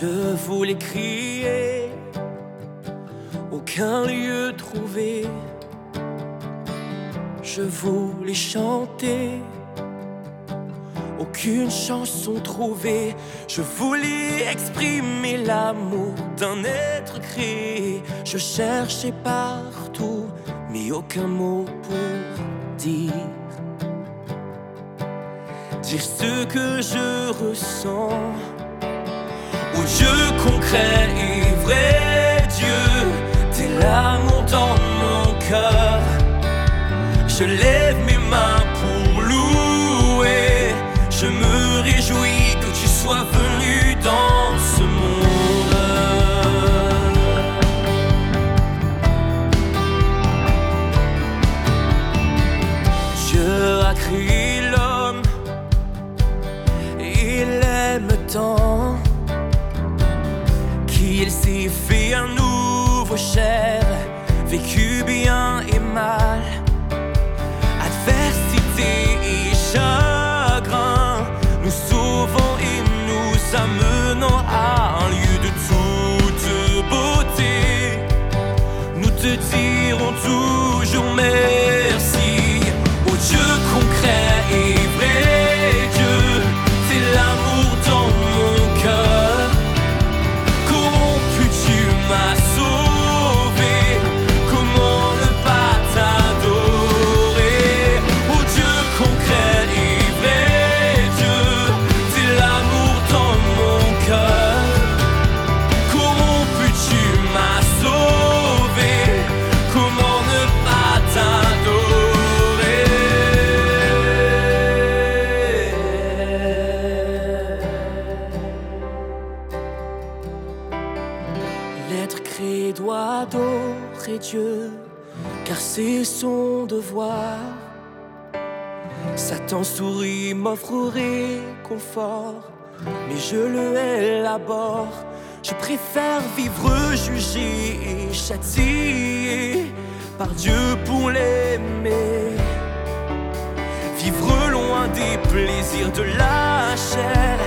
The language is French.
Je voulais crier, aucun lieu trouvé. Je voulais chanter, aucune chanson trouvée. Je voulais exprimer l'amour d'un être créé. Je cherchais partout, mais aucun mot pour dire. Dire ce que je ressens. Au Dieu concret et vrai, Dieu, t'es l'amour dans mon cœur. Je lève mes mains pour louer. Je me réjouis que tu sois venu dans ce monde. Dieu a créé l'homme, il aime tant qu'il s'est fait un nouveau chair, vécu bien et mal, adversité et chagrin, nous sauvons et nous amenons à un lieu de toute beauté. Nous te dirons toujours merci. L'être créé doit adorer Dieu, car c'est son devoir. Satan sourit, m'offre réconfort, mais je le élabore. Je préfère vivre jugé et châtié par Dieu pour l'aimer. Vivre loin des plaisirs de la chair